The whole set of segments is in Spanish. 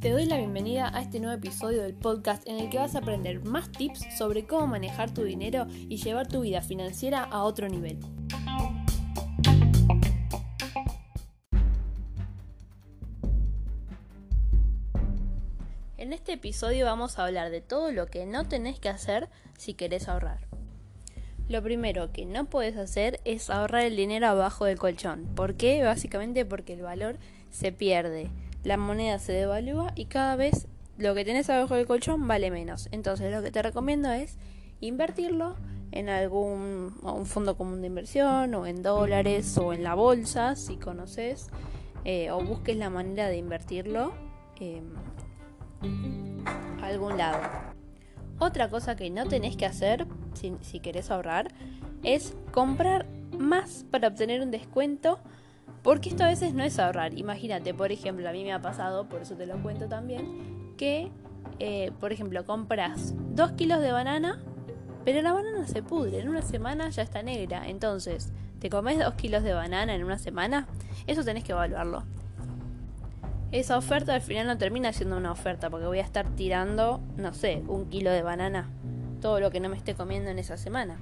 Te doy la bienvenida a este nuevo episodio del podcast en el que vas a aprender más tips sobre cómo manejar tu dinero y llevar tu vida financiera a otro nivel. En este episodio vamos a hablar de todo lo que no tenés que hacer si querés ahorrar. Lo primero que no puedes hacer es ahorrar el dinero abajo del colchón. ¿Por qué? Básicamente porque el valor se pierde. La moneda se devalúa y cada vez lo que tenés abajo del colchón vale menos. Entonces lo que te recomiendo es invertirlo en algún fondo común de inversión o en dólares o en la bolsa si conoces eh, o busques la manera de invertirlo eh, algún lado. Otra cosa que no tenés que hacer si, si querés ahorrar es comprar más para obtener un descuento porque esto a veces no es ahorrar. Imagínate, por ejemplo, a mí me ha pasado, por eso te lo cuento también, que, eh, por ejemplo, compras 2 kilos de banana, pero la banana se pudre, en una semana ya está negra. Entonces, ¿te comes 2 kilos de banana en una semana? Eso tenés que evaluarlo esa oferta al final no termina siendo una oferta porque voy a estar tirando, no sé, un kilo de banana, todo lo que no me esté comiendo en esa semana.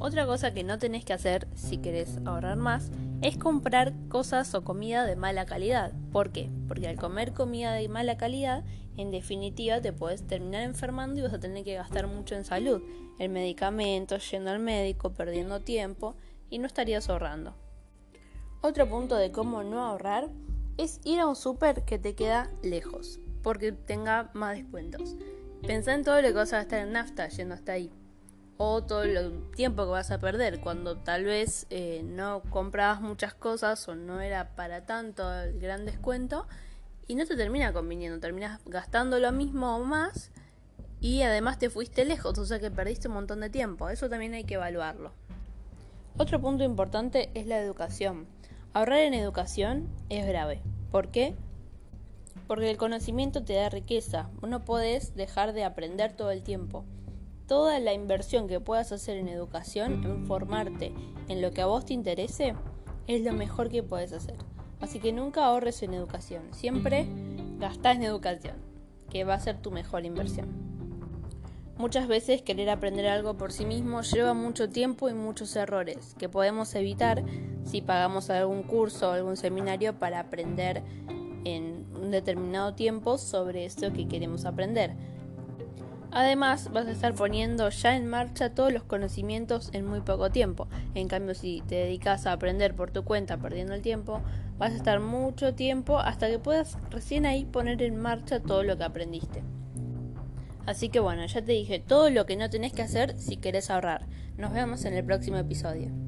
Otra cosa que no tenés que hacer si querés ahorrar más es comprar cosas o comida de mala calidad. ¿Por qué? Porque al comer comida de mala calidad, en definitiva te puedes terminar enfermando y vas a tener que gastar mucho en salud, en medicamentos, yendo al médico, perdiendo tiempo y no estarías ahorrando. Otro punto de cómo no ahorrar es ir a un súper que te queda lejos, porque tenga más descuentos. Pensá en todo lo que vas a gastar en nafta yendo hasta ahí. O todo el tiempo que vas a perder cuando tal vez eh, no comprabas muchas cosas o no era para tanto el gran descuento y no te termina conviniendo, terminas gastando lo mismo o más y además te fuiste lejos, o sea que perdiste un montón de tiempo. Eso también hay que evaluarlo. Otro punto importante es la educación. Ahorrar en educación es grave. ¿Por qué? Porque el conocimiento te da riqueza. No puedes dejar de aprender todo el tiempo. Toda la inversión que puedas hacer en educación, en formarte en lo que a vos te interese, es lo mejor que puedes hacer. Así que nunca ahorres en educación. Siempre gastá en educación, que va a ser tu mejor inversión. Muchas veces querer aprender algo por sí mismo lleva mucho tiempo y muchos errores que podemos evitar si pagamos algún curso o algún seminario para aprender en un determinado tiempo sobre eso que queremos aprender. Además, vas a estar poniendo ya en marcha todos los conocimientos en muy poco tiempo. En cambio, si te dedicas a aprender por tu cuenta perdiendo el tiempo, vas a estar mucho tiempo hasta que puedas recién ahí poner en marcha todo lo que aprendiste. Así que bueno, ya te dije todo lo que no tenés que hacer si querés ahorrar. Nos vemos en el próximo episodio.